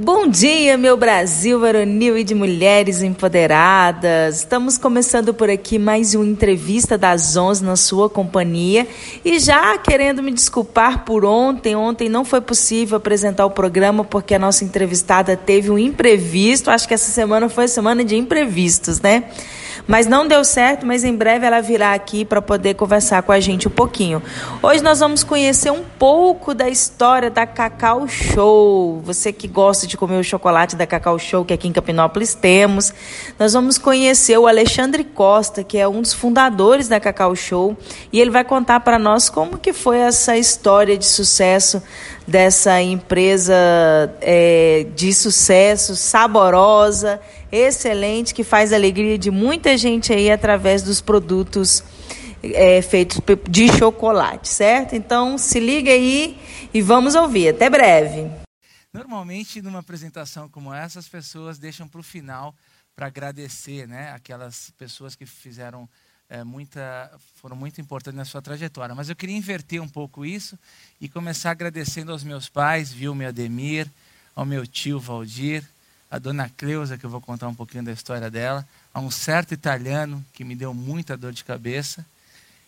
Bom dia, meu Brasil varonil e de mulheres empoderadas. Estamos começando por aqui mais uma entrevista das 11 na sua companhia e já querendo me desculpar por ontem. Ontem não foi possível apresentar o programa porque a nossa entrevistada teve um imprevisto. Acho que essa semana foi semana de imprevistos, né? Mas não deu certo, mas em breve ela virá aqui para poder conversar com a gente um pouquinho. Hoje nós vamos conhecer um pouco da história da Cacau Show. Você que gosta de comer o chocolate da Cacau Show, que aqui em Capinópolis temos. Nós vamos conhecer o Alexandre Costa, que é um dos fundadores da Cacau Show, e ele vai contar para nós como que foi essa história de sucesso dessa empresa é, de sucesso, saborosa excelente que faz alegria de muita gente aí através dos produtos é, feitos de chocolate, certo? Então se liga aí e vamos ouvir. Até breve. Normalmente, numa apresentação como essa, as pessoas deixam para o final para agradecer, né? Aquelas pessoas que fizeram é, muita, foram muito importantes na sua trajetória. Mas eu queria inverter um pouco isso e começar agradecendo aos meus pais, Vilma e Ademir, ao meu tio Valdir, a dona Cleusa, que eu vou contar um pouquinho da história dela, a um certo italiano que me deu muita dor de cabeça,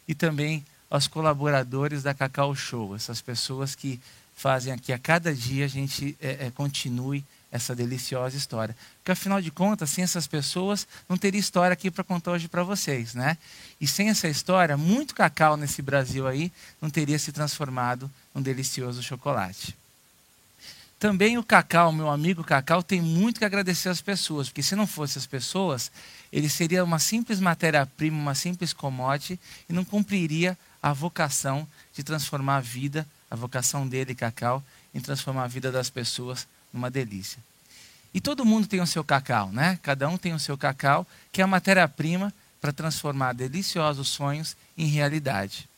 e também aos colaboradores da Cacau Show, essas pessoas que fazem aqui a cada dia a gente é, é, continue essa deliciosa história. Porque afinal de contas, sem essas pessoas, não teria história aqui para contar hoje para vocês, né? E sem essa história, muito cacau nesse Brasil aí não teria se transformado num delicioso chocolate. Também o Cacau, meu amigo Cacau, tem muito que agradecer às pessoas, porque se não fosse as pessoas, ele seria uma simples matéria-prima, uma simples commodity e não cumpriria a vocação de transformar a vida, a vocação dele, Cacau, em transformar a vida das pessoas numa delícia. E todo mundo tem o seu cacau, né? Cada um tem o seu cacau, que é a matéria-prima para transformar deliciosos sonhos em realidade.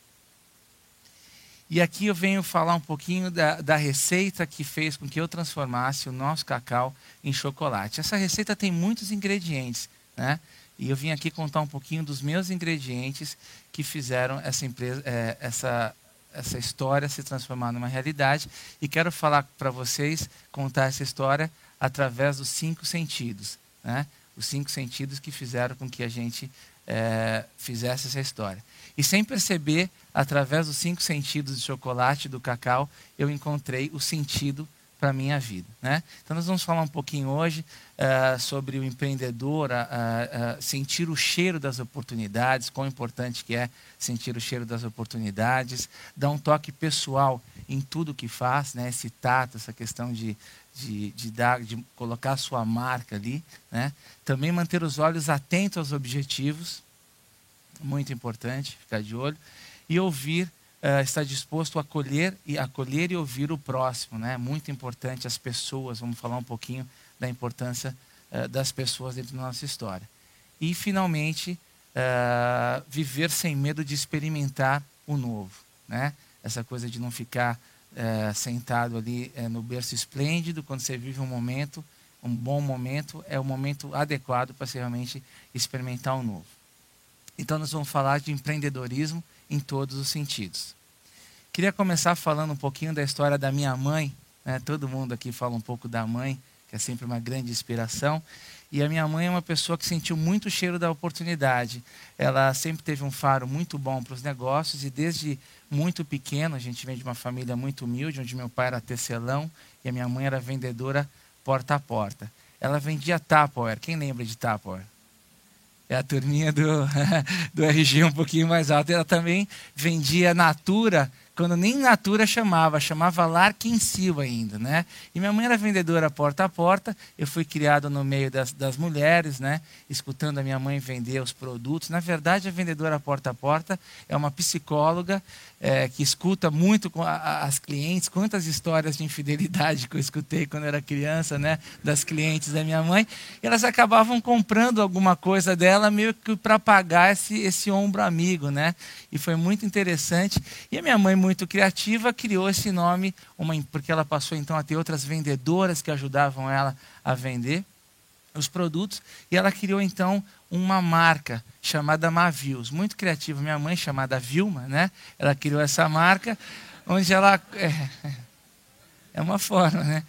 E aqui eu venho falar um pouquinho da, da, receita que fez com que eu transformasse o nosso cacau em chocolate. Essa receita tem muitos ingredientes, né? E eu vim aqui contar um pouquinho dos meus ingredientes que fizeram essa empresa, é, essa, essa história se transformar numa realidade. E quero falar para vocês, contar essa história através dos cinco sentidos, né? Os cinco sentidos que fizeram com que a gente é, fizesse essa história. E sem perceber, através dos cinco sentidos de chocolate do cacau, eu encontrei o sentido para a minha vida. Né? Então, nós vamos falar um pouquinho hoje uh, sobre o empreendedor, uh, uh, sentir o cheiro das oportunidades, quão importante que é sentir o cheiro das oportunidades, dar um toque pessoal em tudo que faz, né? esse tato, essa questão de, de, de, dar, de colocar a sua marca ali. Né? Também manter os olhos atentos aos objetivos, muito importante, ficar de olho. E ouvir, uh, estar disposto a acolher e acolher e ouvir o próximo, né? Muito importante as pessoas. Vamos falar um pouquinho da importância uh, das pessoas dentro da nossa história. E finalmente uh, viver sem medo de experimentar o novo, né? Essa coisa de não ficar sentado ali no berço esplêndido quando você vive um momento, um bom momento é o momento adequado para realmente experimentar o novo. Então, nós vamos falar de empreendedorismo em todos os sentidos. Queria começar falando um pouquinho da história da minha mãe. Né? Todo mundo aqui fala um pouco da mãe, que é sempre uma grande inspiração. E a minha mãe é uma pessoa que sentiu muito o cheiro da oportunidade. Ela sempre teve um faro muito bom para os negócios e desde muito pequeno, a gente vem de uma família muito humilde, onde meu pai era tecelão e a minha mãe era vendedora porta a porta. Ela vendia Tupperware. Quem lembra de Tupperware? É a turminha do, do RG um pouquinho mais alto. Ela também vendia Natura quando nem Natura chamava, chamava Larquinsil ainda, né? E minha mãe era vendedora porta a porta, eu fui criado no meio das, das mulheres, né? Escutando a minha mãe vender os produtos. Na verdade, a vendedora porta a porta é uma psicóloga é, que escuta muito com a, as clientes, quantas histórias de infidelidade que eu escutei quando era criança, né? Das clientes da minha mãe. E elas acabavam comprando alguma coisa dela meio que para pagar esse, esse ombro amigo, né? E foi muito interessante. E a minha mãe muito criativa, criou esse nome, uma, porque ela passou então a ter outras vendedoras que ajudavam ela a vender os produtos, e ela criou então uma marca chamada Mavios, muito criativa. Minha mãe, chamada Vilma, né? ela criou essa marca, onde ela. É, é uma forma, né?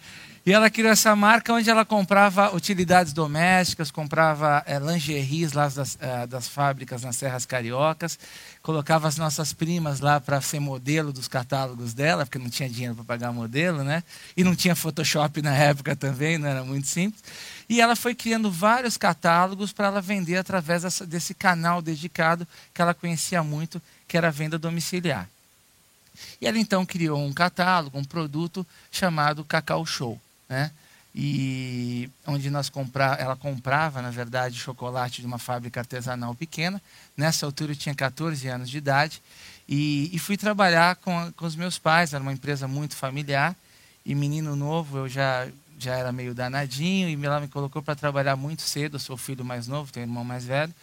E ela criou essa marca onde ela comprava utilidades domésticas, comprava é, lingeries lá das, é, das fábricas nas Serras Cariocas, colocava as nossas primas lá para ser modelo dos catálogos dela, porque não tinha dinheiro para pagar modelo, né? E não tinha Photoshop na época também, não era muito simples. E ela foi criando vários catálogos para ela vender através dessa, desse canal dedicado que ela conhecia muito, que era a venda domiciliar. E ela então criou um catálogo, um produto chamado Cacau Show né? E onde nós compra, ela comprava, na verdade, chocolate de uma fábrica artesanal pequena. Nessa altura eu tinha 14 anos de idade e, e fui trabalhar com, com os meus pais. Era uma empresa muito familiar e menino novo eu já já era meio danadinho e ela me colocou para trabalhar muito cedo. Eu sou filho mais novo, tenho irmão mais velho.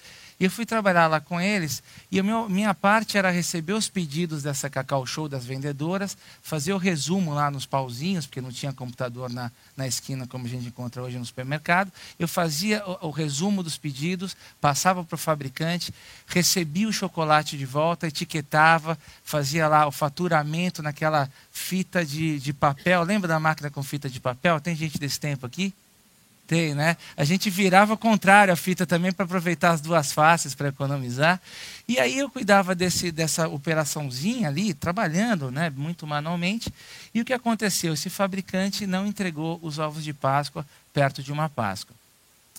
E eu fui trabalhar lá com eles e a minha parte era receber os pedidos dessa Cacau Show das vendedoras, fazer o resumo lá nos pauzinhos, porque não tinha computador na, na esquina como a gente encontra hoje no supermercado. Eu fazia o, o resumo dos pedidos, passava para o fabricante, recebia o chocolate de volta, etiquetava, fazia lá o faturamento naquela fita de, de papel. Lembra da máquina com fita de papel? Tem gente desse tempo aqui? Tem, né? A gente virava contrário a fita também para aproveitar as duas faces para economizar. E aí eu cuidava desse, dessa operaçãozinha ali, trabalhando né, muito manualmente. E o que aconteceu? Esse fabricante não entregou os ovos de Páscoa perto de uma Páscoa.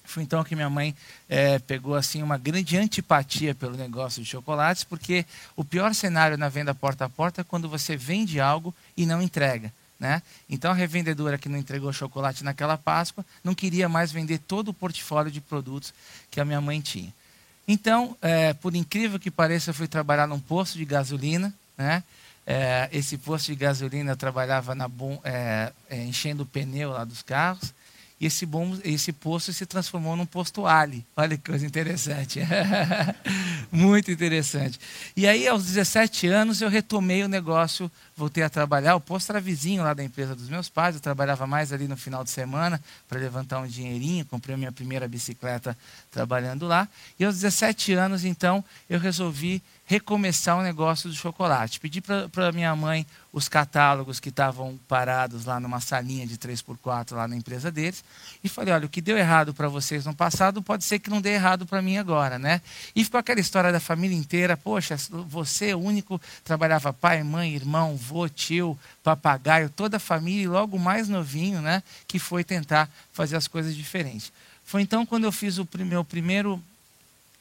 Foi então que minha mãe é, pegou assim uma grande antipatia pelo negócio de chocolates, porque o pior cenário na venda porta a porta é quando você vende algo e não entrega. Né? Então a revendedora que não entregou chocolate naquela Páscoa não queria mais vender todo o portfólio de produtos que a minha mãe tinha. Então, é, por incrível que pareça, eu fui trabalhar num posto de gasolina. Né? É, esse posto de gasolina eu trabalhava na é, é enchendo o pneu lá dos carros. E esse, bom, esse posto se transformou num posto Ali. Olha que coisa interessante. Muito interessante. E aí, aos 17 anos, eu retomei o negócio, voltei a trabalhar. O posto era vizinho lá da empresa dos meus pais. Eu trabalhava mais ali no final de semana para levantar um dinheirinho. Comprei a minha primeira bicicleta trabalhando lá. E aos 17 anos, então, eu resolvi recomeçar o negócio do chocolate. Pedi para minha mãe os catálogos que estavam parados lá numa salinha de 3x4 lá na empresa deles e falei, olha, o que deu errado para vocês no passado pode ser que não dê errado para mim agora, né? E ficou aquela história da família inteira, poxa, você é único, trabalhava pai, mãe, irmão, vô, tio, papagaio, toda a família e logo mais novinho, né, que foi tentar fazer as coisas diferentes. Foi então quando eu fiz o meu primeiro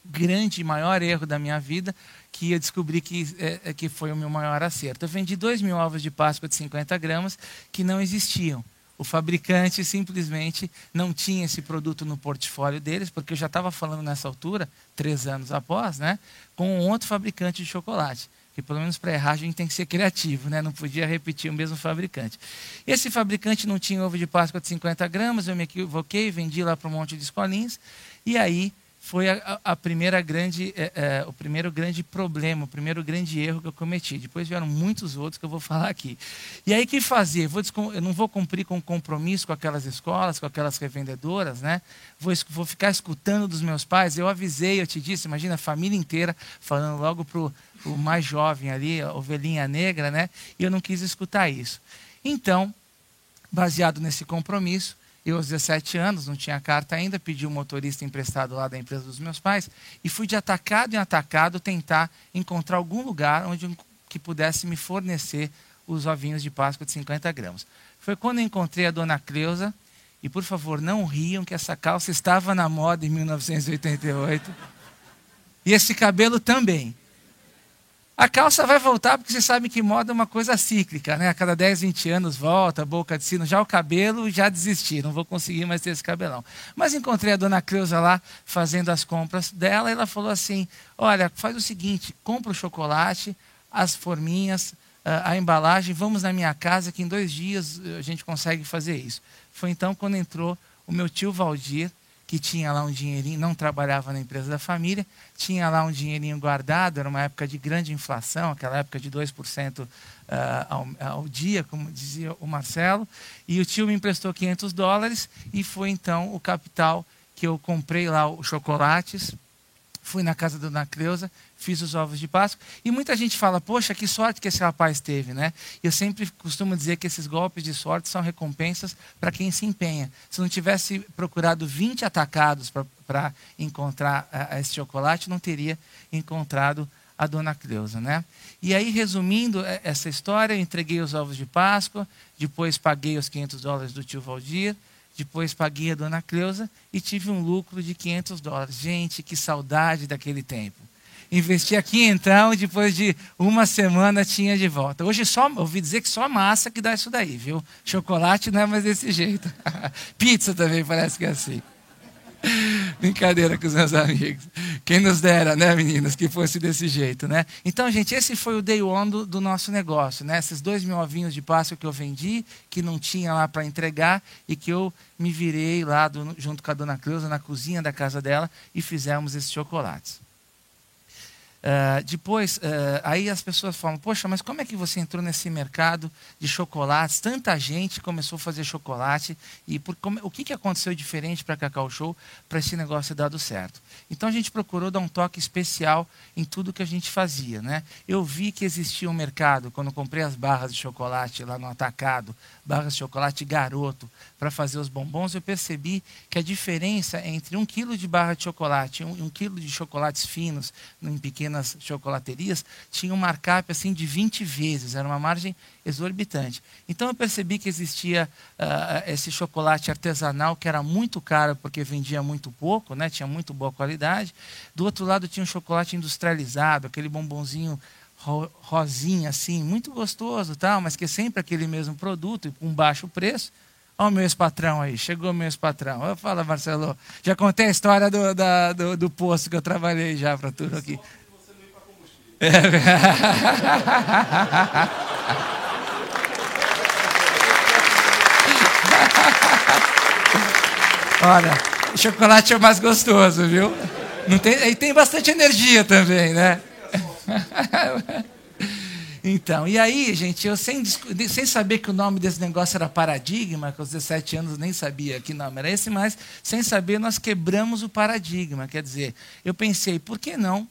grande, maior erro da minha vida, que eu descobri que, é, é, que foi o meu maior acerto. Eu vendi 2 mil ovos de Páscoa de 50 gramas que não existiam. O fabricante simplesmente não tinha esse produto no portfólio deles, porque eu já estava falando nessa altura, três anos após, né, com um outro fabricante de chocolate. Que pelo menos para errar a gente tem que ser criativo, né? não podia repetir o mesmo fabricante. Esse fabricante não tinha ovo de Páscoa de 50 gramas, eu me equivoquei, vendi lá para um monte de escolinhas, e aí foi a, a primeira grande, é, é, o primeiro grande problema, o primeiro grande erro que eu cometi. Depois vieram muitos outros que eu vou falar aqui. E aí, o que fazer? Vou, eu não vou cumprir com compromisso com aquelas escolas, com aquelas revendedoras, né? Vou, vou ficar escutando dos meus pais. Eu avisei, eu te disse, imagina a família inteira falando logo para o mais jovem ali, a ovelhinha negra, né? E eu não quis escutar isso. Então, baseado nesse compromisso, eu, aos 17 anos, não tinha carta ainda, pedi um motorista emprestado lá da empresa dos meus pais e fui de atacado em atacado tentar encontrar algum lugar onde que pudesse me fornecer os ovinhos de Páscoa de 50 gramas. Foi quando encontrei a dona Cleusa, e por favor, não riam que essa calça estava na moda em 1988. E esse cabelo também. A calça vai voltar porque você sabe que moda é uma coisa cíclica, né? A cada 10, 20 anos volta, boca de sino. Já o cabelo, já desisti, não vou conseguir mais ter esse cabelão. Mas encontrei a dona Creuza lá fazendo as compras dela e ela falou assim: Olha, faz o seguinte, compra o chocolate, as forminhas, a embalagem, vamos na minha casa que em dois dias eh, a gente consegue fazer isso. Foi então quando entrou o meu tio Valdir que tinha lá um dinheirinho, não trabalhava na empresa da família, tinha lá um dinheirinho guardado, era uma época de grande inflação, aquela época de 2% uh, ah, ao, ao dia, como dizia o Marcelo, e o tio me emprestou 500 dólares e foi então o capital que eu comprei lá os chocolates, fui na casa da Dona Cleusa, fiz os ovos de Páscoa. E muita gente fala, poxa, que sorte que esse rapaz teve, né? Eu sempre costumo dizer que esses golpes de sorte são recompensas para quem se empenha. Se não tivesse procurado 20 atacados para encontrar uh, esse chocolate, não teria encontrado a Dona Cleusa, né? E aí, resumindo é, essa história, eu entreguei os ovos de Páscoa, depois paguei os 500 dólares do tio Valdir, depois paguei a Dona Cleusa e tive um lucro de 500 dólares. Gente, que saudade daquele tempo. Investi aqui então e depois de uma semana tinha de volta. Hoje só ouvi dizer que só massa que dá isso daí, viu? Chocolate não é mais desse jeito. Pizza também parece que é assim. Brincadeira com os meus amigos. Quem nos dera, né, meninas, que fosse desse jeito, né? Então, gente, esse foi o day one do, do nosso negócio, né? Esses dois mil ovinhos de Páscoa que eu vendi, que não tinha lá para entregar e que eu me virei lá do, junto com a dona Cleusa na cozinha da casa dela e fizemos esses chocolates. Uh, depois, uh, aí as pessoas falam: Poxa, mas como é que você entrou nesse mercado de chocolates? Tanta gente começou a fazer chocolate. E por, como, o que, que aconteceu diferente para Cacau Show para esse negócio ter dado certo? Então a gente procurou dar um toque especial em tudo que a gente fazia. Né? Eu vi que existia um mercado, quando comprei as barras de chocolate lá no Atacado, barras de chocolate garoto, para fazer os bombons, eu percebi que a diferença entre um quilo de barra de chocolate e um, um quilo de chocolates finos em pequenas chocolaterias tinha um markup assim de 20 vezes, era uma margem exorbitante. Então eu percebi que existia uh, esse chocolate artesanal que era muito caro porque vendia muito pouco, né? tinha muito boa qualidade. Do outro lado tinha um chocolate industrializado, aquele bombonzinho rosinha assim, muito gostoso, tal, mas que é sempre aquele mesmo produto e com baixo preço. Olha o meu ex-patrão aí, chegou o meu ex-patrão. Eu falo, Marcelo, já contei a história do, da, do, do posto que eu trabalhei já para tudo aqui. É. Olha, chocolate é o mais gostoso, viu? Não tem, e tem bastante energia também, né? Então, e aí, gente, eu sem, sem saber que o nome desse negócio era paradigma, com os 17 anos nem sabia que nome era esse, mas sem saber nós quebramos o paradigma. Quer dizer, eu pensei, por que não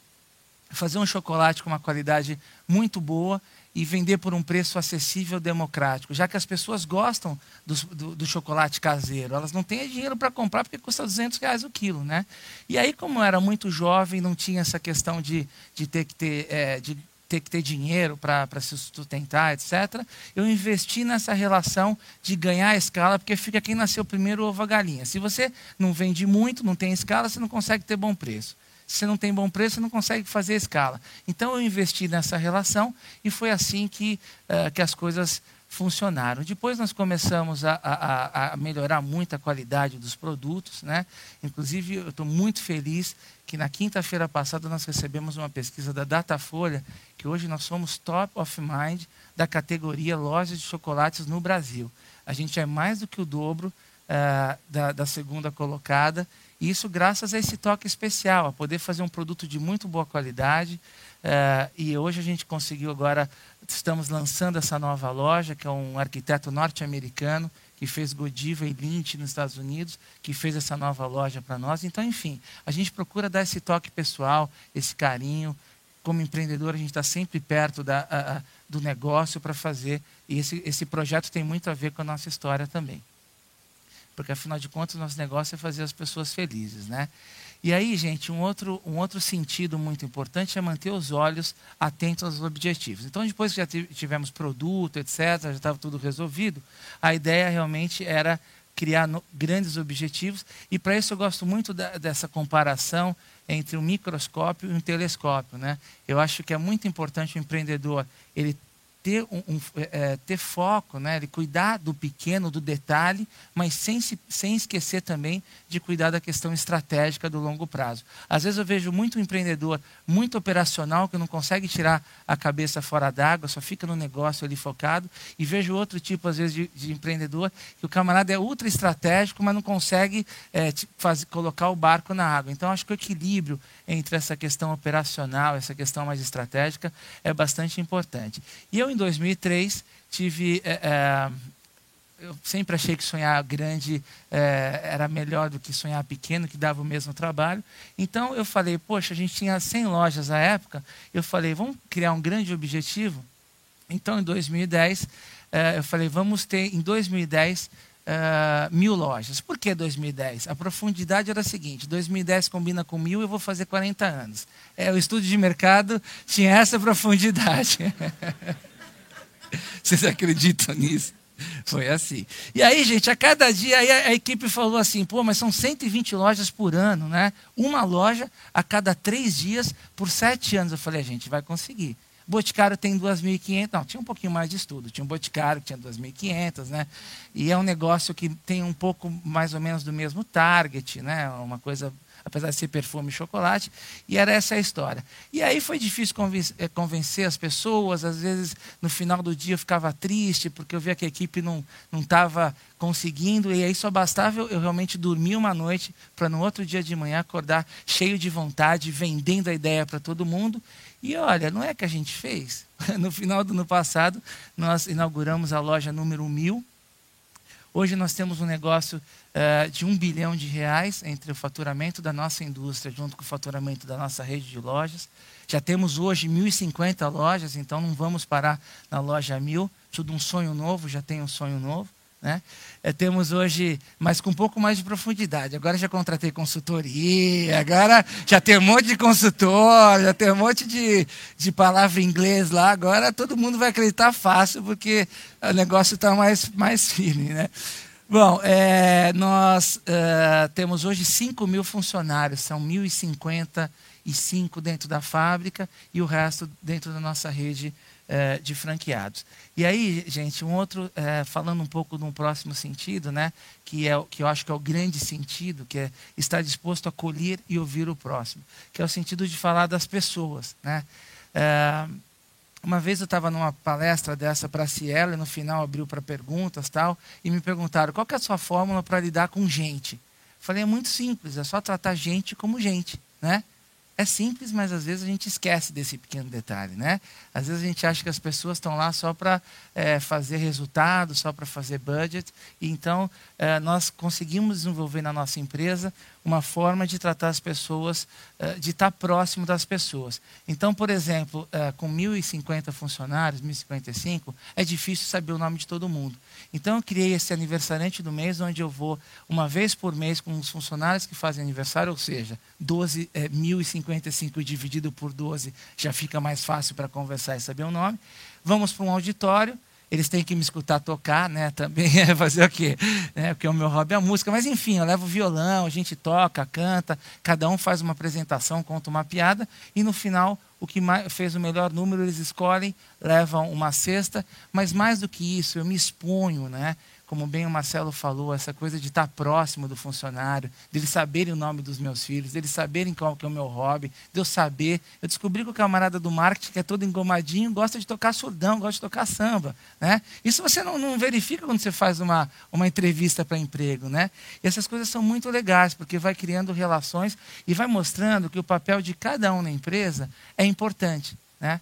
fazer um chocolate com uma qualidade muito boa e vender por um preço acessível democrático, já que as pessoas gostam do, do, do chocolate caseiro, elas não têm dinheiro para comprar porque custa 200 reais o quilo, né? E aí, como eu era muito jovem, não tinha essa questão de, de ter que ter, é, de ter que ter dinheiro para se sustentar, etc. Eu investi nessa relação de ganhar escala, porque fica quem nasceu primeiro ovo a galinha. Se você não vende muito, não tem escala, você não consegue ter bom preço. Você não tem bom preço, você não consegue fazer escala. Então eu investi nessa relação e foi assim que, uh, que as coisas funcionaram. Depois nós começamos a, a, a, melhorar muito a qualidade dos produtos. Né? Inclusive, eu estou muito feliz que na quinta-feira passada nós recebemos uma pesquisa da Datafolha, que hoje nós somos top of mind da categoria lojas de chocolates no Brasil. A gente é mais do que o dobro uh, da, da segunda colocada, e isso graças a esse toque especial, a poder fazer um produto de muito boa qualidade. Uh, e hoje a gente conseguiu agora estamos lançando essa nova loja, que é um arquiteto norte-americano que fez Godiva e Lynch nos Estados Unidos, que fez essa nova loja para nós. Então, enfim, a gente procura dar esse toque pessoal, esse carinho. Como empreendedor, a gente está sempre perto da, a, a, do negócio para fazer. E esse, esse projeto tem muito a ver com a nossa história também. Porque, afinal de contas, nosso negócio é fazer as pessoas felizes, né? E aí, gente, um outro, um outro sentido muito importante é manter os olhos atentos aos objetivos. Então, depois que já tivemos produto, etc., já estava tudo resolvido, a ideia realmente era criar no, grandes objetivos. E para isso eu gosto muito da, dessa comparação entre um microscópio e um telescópio. Né? Eu acho que é muito importante o empreendedor ele ter, um, um é, ter foco, né? de cuidar do pequeno, do detalhe, mas sem, se, sem esquecer também de cuidar da questão estratégica do longo prazo. Às vezes eu vejo muito empreendedor muito operacional que não consegue tirar a cabeça fora d'água, só fica no negócio ali focado, e vejo outro tipo, às vezes, de, de empreendedor que o camarada é ultra estratégico, mas não consegue é, fazer, colocar o barco na água. Então, acho que o equilíbrio entre essa questão operacional, essa questão mais estratégica, é bastante importante. E eu, em 2003, tive. É, é, eu sempre achei que sonhar grande é, era melhor do que sonhar pequeno, que dava o mesmo trabalho. Então eu falei, poxa, a gente tinha 100 lojas na época. Eu falei, vamos criar um grande objetivo. Então em 2010, é, eu falei, vamos ter em 2010 Uh, mil lojas. Por que 2010? A profundidade era a seguinte: 2010 combina com mil, eu vou fazer 40 anos. É, o estudo de mercado tinha essa profundidade. Vocês acreditam nisso? Foi assim. E aí, gente, a cada dia a, a equipe falou assim: pô, mas são 120 lojas por ano, né? Uma loja a cada três dias por sete anos. Eu falei: a gente vai conseguir. Boticário tem 2.500, não, tinha um pouquinho mais de estudo. Tinha um Boticário que tinha 2.500, né? E é um negócio que tem um pouco mais ou menos do mesmo target, né? Uma coisa, apesar de ser perfume e chocolate. E era essa a história. E aí foi difícil eh, convencer as pessoas. Às vezes, no final do dia, eu ficava triste porque eu via que a equipe não estava conseguindo. E aí só bastava eu, eu realmente dormir uma noite para no outro dia de manhã acordar cheio de vontade, vendendo a ideia para todo mundo. E olha, não é que a gente fez. No final do ano passado, nós inauguramos a loja número 1000. Hoje nós temos um negócio uh, de um bilhão de reais entre o faturamento da nossa indústria junto com o faturamento da nossa rede de lojas. Já temos hoje 1.050 lojas, então não vamos parar na loja 1000. Tudo um sonho novo, já tem um sonho novo. Né? É, temos hoje, mas com um pouco mais de profundidade. Agora já contratei consultoria, agora já tem um monte de consultor, já tem um monte de, de palavra em inglês lá. Agora todo mundo vai acreditar fácil, porque o negócio está mais, mais firme. Né? Bom, é, nós é, temos hoje 5 mil funcionários, são 1.055 dentro da fábrica e o resto dentro da nossa rede é, de franqueados. E aí, gente, um outro, é, falando um pouco de um próximo sentido, né, que, é, que eu acho que é o grande sentido, que é estar disposto a acolher e ouvir o próximo, que é o sentido de falar das pessoas. Né? É, uma vez eu estava numa palestra dessa para a Cielo, e no final abriu para perguntas tal, e me perguntaram qual é a sua fórmula para lidar com gente. Falei, é muito simples, é só tratar gente como gente. Né? É simples, mas às vezes a gente esquece desse pequeno detalhe, né? Às vezes a gente acha que as pessoas estão lá só para é, fazer resultado, só para fazer budget. E então é, nós conseguimos desenvolver na nossa empresa uma forma de tratar as pessoas, é, de estar próximo das pessoas. Então, por exemplo, é, com 1.050 funcionários, 1.055, é difícil saber o nome de todo mundo. Então eu criei esse aniversariante do mês, onde eu vou uma vez por mês com os funcionários que fazem aniversário, ou seja, 12, é, 1.055 dividido por 12 já fica mais fácil para conversar e saber o nome. Vamos para um auditório, eles têm que me escutar tocar, né? Também é fazer o quê? É, porque o meu hobby é a música. Mas enfim, eu levo violão, a gente toca, canta, cada um faz uma apresentação, conta uma piada, e no final o que fez o melhor número eles escolhem, levam uma cesta, mas mais do que isso, eu me exponho, né? Como bem o Marcelo falou, essa coisa de estar próximo do funcionário, deles saberem o nome dos meus filhos, deles saberem qual que é o meu hobby, de eu saber. Eu descobri que o camarada do marketing, que é todo engomadinho, gosta de tocar surdão, gosta de tocar samba. Né? Isso você não, não verifica quando você faz uma, uma entrevista para emprego. Né? E essas coisas são muito legais, porque vai criando relações e vai mostrando que o papel de cada um na empresa é importante. Né?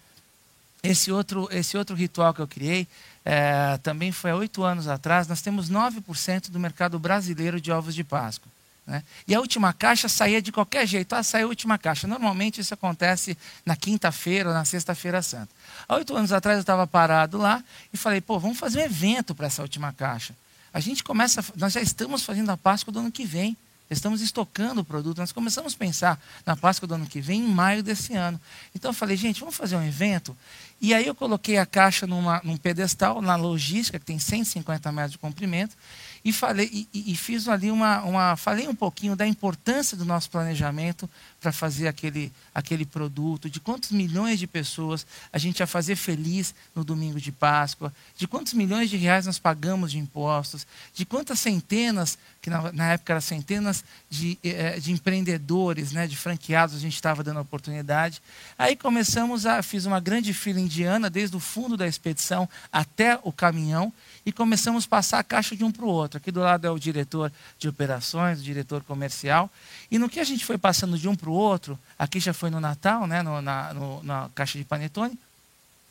Esse outro, esse outro ritual que eu criei é, também foi há oito anos atrás. Nós temos 9% do mercado brasileiro de ovos de Páscoa. Né? E a última caixa saía de qualquer jeito. Ah, saiu a última caixa. Normalmente isso acontece na quinta-feira ou na sexta-feira santa. Há oito anos atrás eu estava parado lá e falei, pô, vamos fazer um evento para essa última caixa. A gente começa, nós já estamos fazendo a Páscoa do ano que vem. Estamos estocando o produto. Nós começamos a pensar na Páscoa do ano que vem, em maio desse ano. Então eu falei, gente, vamos fazer um evento e aí eu coloquei a caixa numa, num pedestal, na logística, que tem 150 metros de comprimento, e falei e, e, fiz ali uma, uma falei um pouquinho da importância do nosso planejamento para fazer aquele, aquele produto, de quantos milhões de pessoas a gente ia fazer feliz no domingo de Páscoa, de quantos milhões de reais nós pagamos de impostos, de quantas centenas, que na, na época eram centenas de, eh, de empreendedores, né, de franqueados, a gente estava dando oportunidade. Aí começamos a, fiz uma grande fila indiana, desde o fundo da expedição até o caminhão, e começamos a passar a caixa de um para o outro. Aqui do lado é o diretor de operações, o diretor comercial. E no que a gente foi passando de um para o outro, aqui já foi no Natal, né, no, na, no, na caixa de panetone,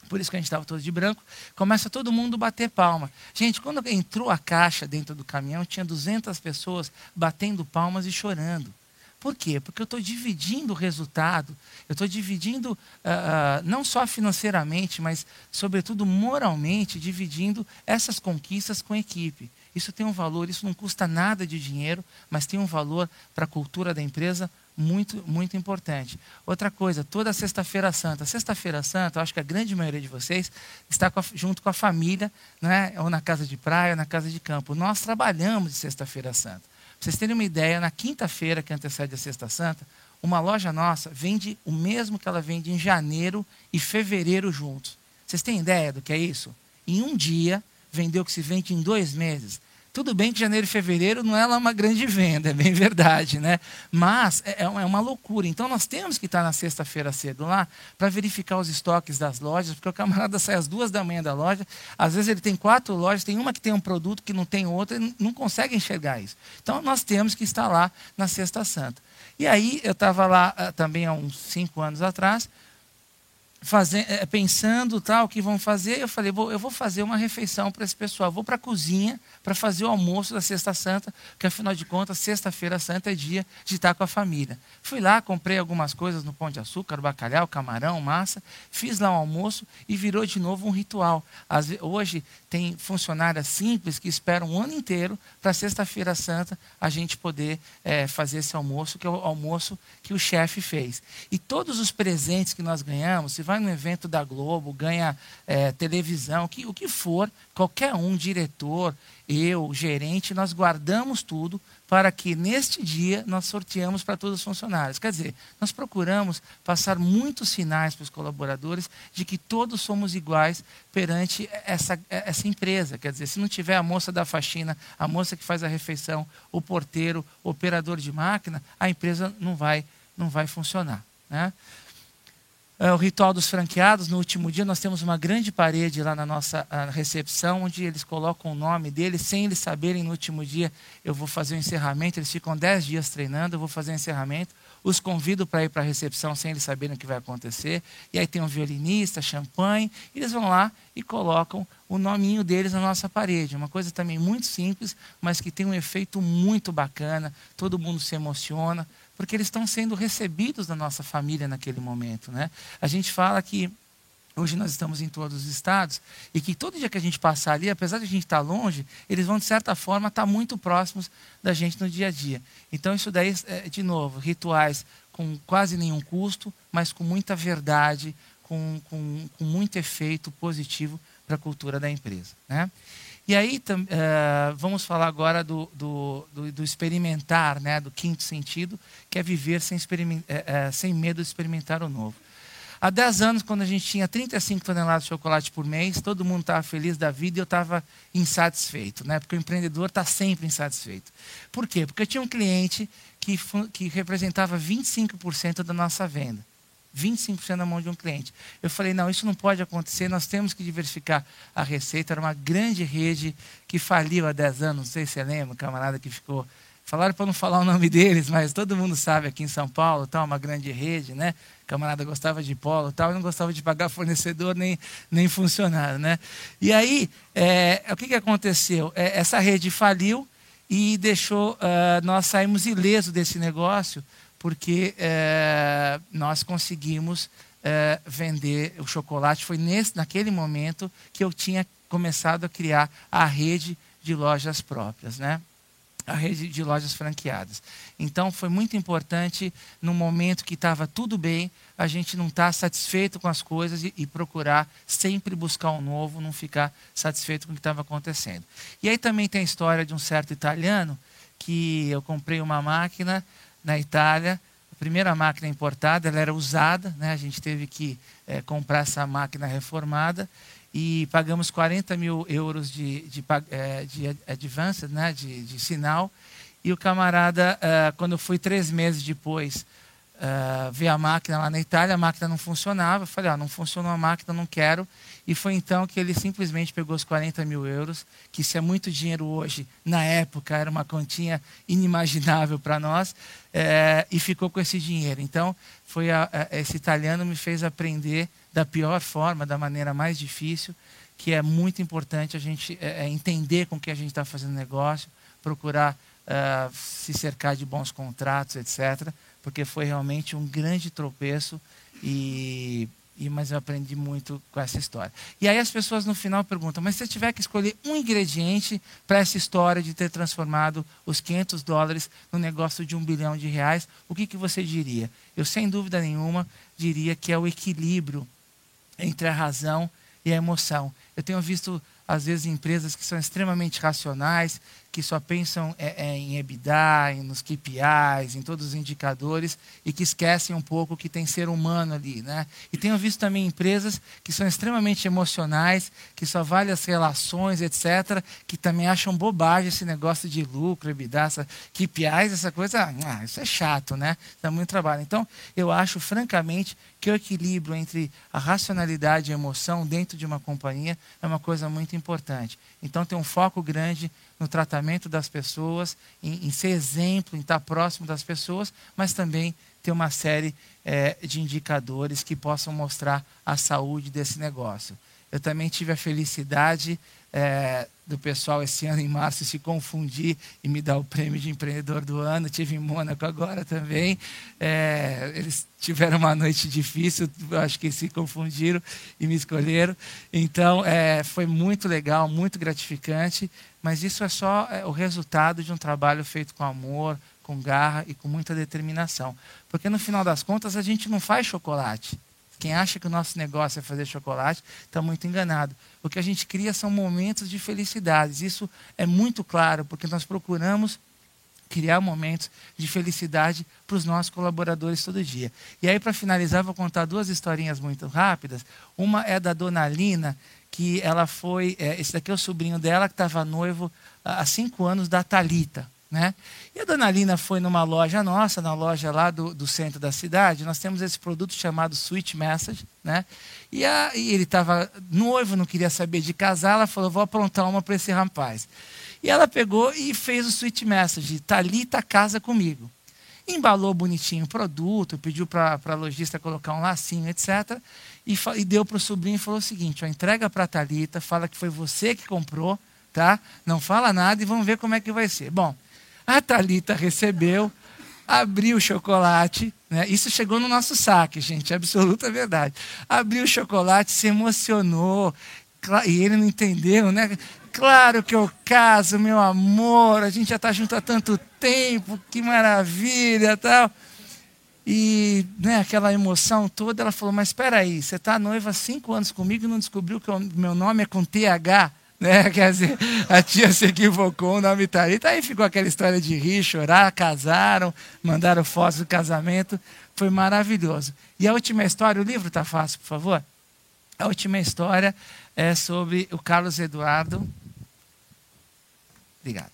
por isso que a gente estava todo de branco, começa todo mundo bater palma. Gente, quando entrou a caixa dentro do caminhão, tinha 200 pessoas batendo palmas e chorando. Por quê? Porque eu estou dividindo o resultado, eu estou dividindo, uh, uh, não só financeiramente, mas, sobretudo, moralmente, dividindo essas conquistas com a equipe. Isso tem um valor, isso não custa nada de dinheiro, mas tem um valor para a cultura da empresa muito, muito importante. Outra coisa, toda Sexta-feira Santa. Sexta-feira Santa, eu acho que a grande maioria de vocês está com a, junto com a família, né? ou na casa de praia, ou na casa de campo. Nós trabalhamos de Sexta-feira Santa. Para vocês terem uma ideia, na quinta-feira que antecede a Sexta Santa, uma loja nossa vende o mesmo que ela vende em janeiro e fevereiro juntos. Vocês têm ideia do que é isso? Em um dia, vendeu o que se vende em dois meses. Tudo bem que janeiro e fevereiro não é lá uma grande venda, é bem verdade, né? Mas é, é, é uma loucura. Então nós temos que estar na sexta-feira cedo lá para verificar os estoques das lojas, porque o camarada sai às duas da manhã da loja, às vezes ele tem quatro lojas, tem uma que tem um produto que não tem outra, e não consegue enxergar isso. Então nós temos que estar lá na Sexta Santa. E aí eu estava lá uh, também há uns cinco anos atrás, fazendo, eh, pensando tal, o que vão fazer, eu falei, vou, eu vou fazer uma refeição para esse pessoal. Vou para a cozinha para fazer o almoço da Sexta Santa, que afinal de contas, Sexta-feira Santa é dia de estar com a família. Fui lá, comprei algumas coisas no Pão de Açúcar, bacalhau, camarão, massa, fiz lá um almoço e virou de novo um ritual. hoje tem funcionárias simples que esperam um ano inteiro para Sexta-feira Santa a gente poder é, fazer esse almoço, que é o almoço que o chefe fez. E todos os presentes que nós ganhamos, se vai no evento da Globo, ganha é, televisão, que, o que for, qualquer um, diretor, eu, gerente, nós guardamos tudo para que neste dia nós sorteamos para todos os funcionários. Quer dizer, nós procuramos passar muitos sinais para os colaboradores de que todos somos iguais perante essa, essa empresa. Quer dizer, se não tiver a moça da faxina, a moça que faz a refeição, o porteiro, o operador de máquina, a empresa não vai, não vai funcionar. Né? É, o ritual dos franqueados, no último dia, nós temos uma grande parede lá na nossa recepção, onde eles colocam o nome deles, sem eles saberem no último dia, eu vou fazer o encerramento. Eles ficam dez dias treinando, eu vou fazer o encerramento. Os convido para ir para a recepção sem eles saberem o que vai acontecer. E aí tem um violinista, champanhe, eles vão lá e colocam o nominho deles na nossa parede. Uma coisa também muito simples, mas que tem um efeito muito bacana. Todo mundo se emociona porque eles estão sendo recebidos da nossa família naquele momento. Né? A gente fala que hoje nós estamos em todos os estados e que todo dia que a gente passar ali, apesar de a gente estar longe, eles vão, de certa forma, estar muito próximos da gente no dia a dia. Então, isso daí, é, de novo, rituais com quase nenhum custo, mas com muita verdade, com, com, com muito efeito positivo para a cultura da empresa. Né? E aí uh, vamos falar agora do, do, do, do, experimentar, né, do quinto sentido, que é viver sem, uh, sem medo de experimentar o novo. Há 10 anos, quando a gente tinha 35 toneladas de chocolate por mês, todo mundo estava feliz da vida e eu estava insatisfeito, né? porque o empreendedor está sempre insatisfeito. Por quê? Porque eu tinha um cliente que, que representava 25% da nossa venda. 25% na mão de um cliente. Eu falei, não, isso não pode acontecer, nós temos que diversificar a receita. Era uma grande rede que faliu há 10 anos, não sei se você lembra, um camarada que ficou. Falaram para não falar o nome deles, mas todo mundo sabe aqui em São Paulo, tal, uma grande rede, né? O camarada gostava de polo, tal, e não gostava de pagar fornecedor nem, nem funcionário, né? E aí, é, o que, que aconteceu? É, essa rede faliu e deixou uh, nós saímos ileso desse negócio porque é, nós conseguimos é, vender o chocolate. Foi nesse, naquele momento que eu tinha começado a criar a rede de lojas próprias, né? a rede de lojas franqueadas. Então foi muito importante, no momento que estava tudo bem, a gente não estar tá satisfeito com as coisas e, e, procurar sempre buscar um novo, não ficar satisfeito com o que estava acontecendo. E aí também tem a história de um certo italiano que eu comprei uma máquina na Itália. A primeira máquina importada, ela era usada, né? a gente teve que é, comprar essa máquina reformada e pagamos 40 mil euros de, de, é, de advance, né? de, de sinal. E o camarada, uh, quando fui três meses depois uh, ver a máquina lá na Itália, a máquina não funcionava. Eu falei, ah, não funcionou a máquina, não quero. E foi então que ele simplesmente pegou os 40 mil euros, que se é muito dinheiro hoje, na época era uma continha inimaginável para nós, é, e ficou com esse dinheiro. Então, foi a, a, esse italiano me fez aprender da pior forma, da maneira mais difícil, que é muito importante a gente é, entender com que a gente está fazendo negócio, procurar uh, se cercar de bons contratos, etc porque foi realmente um grande tropeço e, e mas eu aprendi muito com essa história. E aí as pessoas no final perguntam: mas se você tiver que escolher um ingrediente para essa história de ter transformado os 500 dólares no negócio de um bilhão de reais, o que, que você diria? Eu sem dúvida nenhuma diria que é o equilíbrio entre a razão e a emoção. Eu tenho visto às vezes empresas que são extremamente racionais, que só pensam é, é, em EBITDA, nos KPIs, em todos os indicadores e que esquecem um pouco que tem ser humano ali, né? E tenho visto também empresas que são extremamente emocionais, que só valem as relações, etc., que também acham bobagem esse negócio de lucro, EBITDA, essa, KPIs, essa coisa, ah, isso é chato, né? Dá muito trabalho. Então, eu acho, francamente, que o equilíbrio entre a racionalidade e a emoção dentro de uma companhia é uma coisa muito importante. Então, tem um foco grande no tratamento das pessoas, em, em ser exemplo, em estar próximo das pessoas, mas também ter uma série é, de indicadores que possam mostrar a saúde desse negócio. Eu também tive a felicidade é, do pessoal esse ano, em março, se confundir e me dar o prêmio de empreendedor do ano. Tive em Mônaco agora também. É, eles tiveram uma noite difícil, acho que se confundiram e me escolheram. Então, é, foi muito legal, muito gratificante. Mas isso é só o resultado de um trabalho feito com amor, com garra e com muita determinação. Porque no final das contas, a gente não faz chocolate quem acha que o nosso negócio é fazer chocolate está muito enganado. O que a gente cria são momentos de felicidades. Isso é muito claro, porque nós procuramos criar momentos de felicidade para os nossos colaboradores todo dia. E aí, para finalizar, vou contar duas historinhas muito rápidas. Uma é da dona Lina, que ela foi. É, esse daqui é o sobrinho dela, que estava noivo há cinco anos da Talita. Né? E a dona Lina foi numa loja nossa, na loja lá do, do centro da cidade, nós temos esse produto chamado Sweet Message, né? E, a, e ele estava noivo, não queria saber de casar, ela falou, vou aprontar uma para esse rapaz. E ela pegou e fez o Sweet Message, Talita casa comigo. Embalou bonitinho o produto, pediu para a lojista colocar um lacinho, etc. E, e deu para o sobrinho e falou o seguinte, ó, entrega para a Talita, fala que foi você que comprou, tá? Não fala nada e vamos ver como é que vai ser. Bom, a Talita recebeu, abriu o chocolate, né? isso chegou no nosso saque, gente, é absoluta verdade. Abriu o chocolate, se emocionou, e ele não entendeu, né? Claro que eu caso, meu amor, a gente já está junto há tanto tempo, que maravilha tal. E né, aquela emoção toda, ela falou, mas espera aí, você está noiva há cinco anos comigo e não descobriu que o meu nome é com TH? Né? Quer dizer, a tia se equivocou, o nome Thalita. Aí ficou aquela história de rir, chorar, casaram, mandaram fotos do casamento. Foi maravilhoso. E a última história, o livro está fácil, por favor? A última história é sobre o Carlos Eduardo. Obrigado.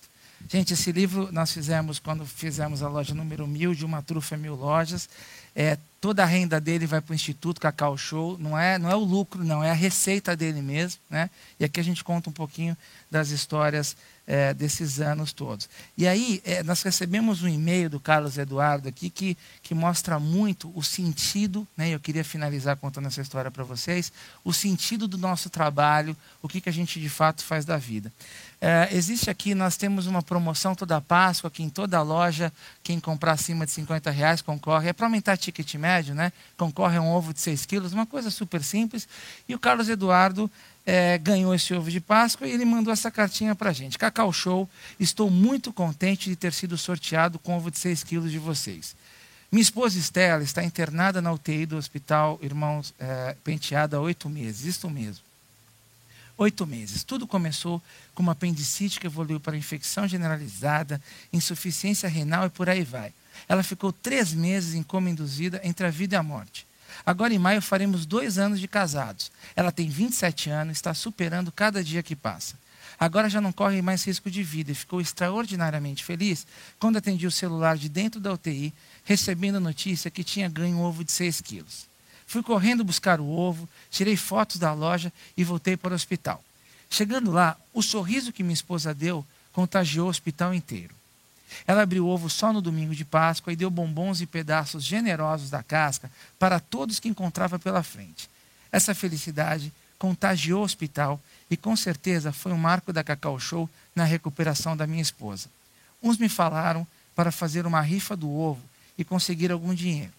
Gente, esse livro nós fizemos quando fizemos a loja número mil de uma trufa mil lojas. É, toda a renda dele vai para o Instituto Cacau Show. Não é, não é o lucro, não, é a receita dele mesmo. Né? E aqui a gente conta um pouquinho das histórias é, desses anos todos. E aí, é, nós recebemos um e-mail do Carlos Eduardo aqui que, que mostra muito o sentido, né? eu queria finalizar contando essa história para vocês, o sentido do nosso trabalho, o que, que a gente de fato faz da vida. É, existe aqui, nós temos uma promoção toda Páscoa, aqui em toda loja, quem comprar acima de 50 reais concorre, é para aumentar ticket médio, né? concorre a um ovo de 6 quilos, uma coisa super simples. E o Carlos Eduardo é, ganhou esse ovo de Páscoa e ele mandou essa cartinha para gente. Cacau Show, estou muito contente de ter sido sorteado com ovo de 6 quilos de vocês. Minha esposa Estela está internada na UTI do Hospital Irmãos é, Penteado há oito meses, isto mesmo oito meses. Tudo começou com uma apendicite que evoluiu para infecção generalizada, insuficiência renal e por aí vai. Ela ficou três meses em coma induzida entre a vida e a morte. Agora em maio faremos dois anos de casados. Ela tem 27 anos, está superando cada dia que passa. Agora já não corre mais risco de vida e ficou extraordinariamente feliz quando atendi o celular de dentro da UTI, recebendo a notícia que tinha ganho um ovo de 6 quilos. Fui correndo buscar o ovo, tirei fotos da loja e voltei para o hospital. Chegando lá, o sorriso que minha esposa deu contagiou o hospital inteiro. Ela abriu ovo só no domingo de Páscoa e deu bombons e pedaços generosos da casca para todos que encontrava pela frente. Essa felicidade contagiou o hospital e com certeza foi um marco da Cacau Show na recuperação da minha esposa. Uns me falaram para fazer uma rifa do ovo e conseguir algum dinheiro,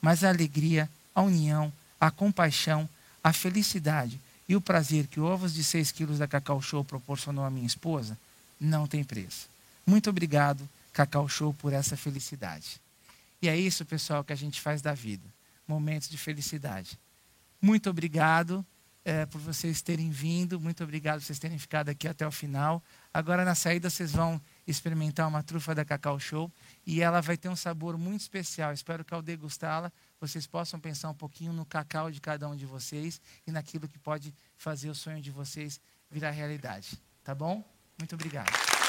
mas a alegria, a união, a compaixão, a felicidade e o prazer que ovos de 6 quilos da Cacau Show proporcionou à minha esposa não tem preço. Muito obrigado, Cacau Show, por essa felicidade. E é isso, pessoal, que a gente faz da vida. Momentos de felicidade. Muito obrigado é, por vocês terem vindo. Muito obrigado por vocês terem ficado aqui até o final. Agora, na saída, vocês vão experimentar uma trufa da Cacau Show e ela vai ter um sabor muito especial. Espero que ao degustá-la, vocês possam pensar um pouquinho no cacau de cada um de vocês e naquilo que pode fazer o sonho de vocês virar realidade. Tá bom? Muito obrigado.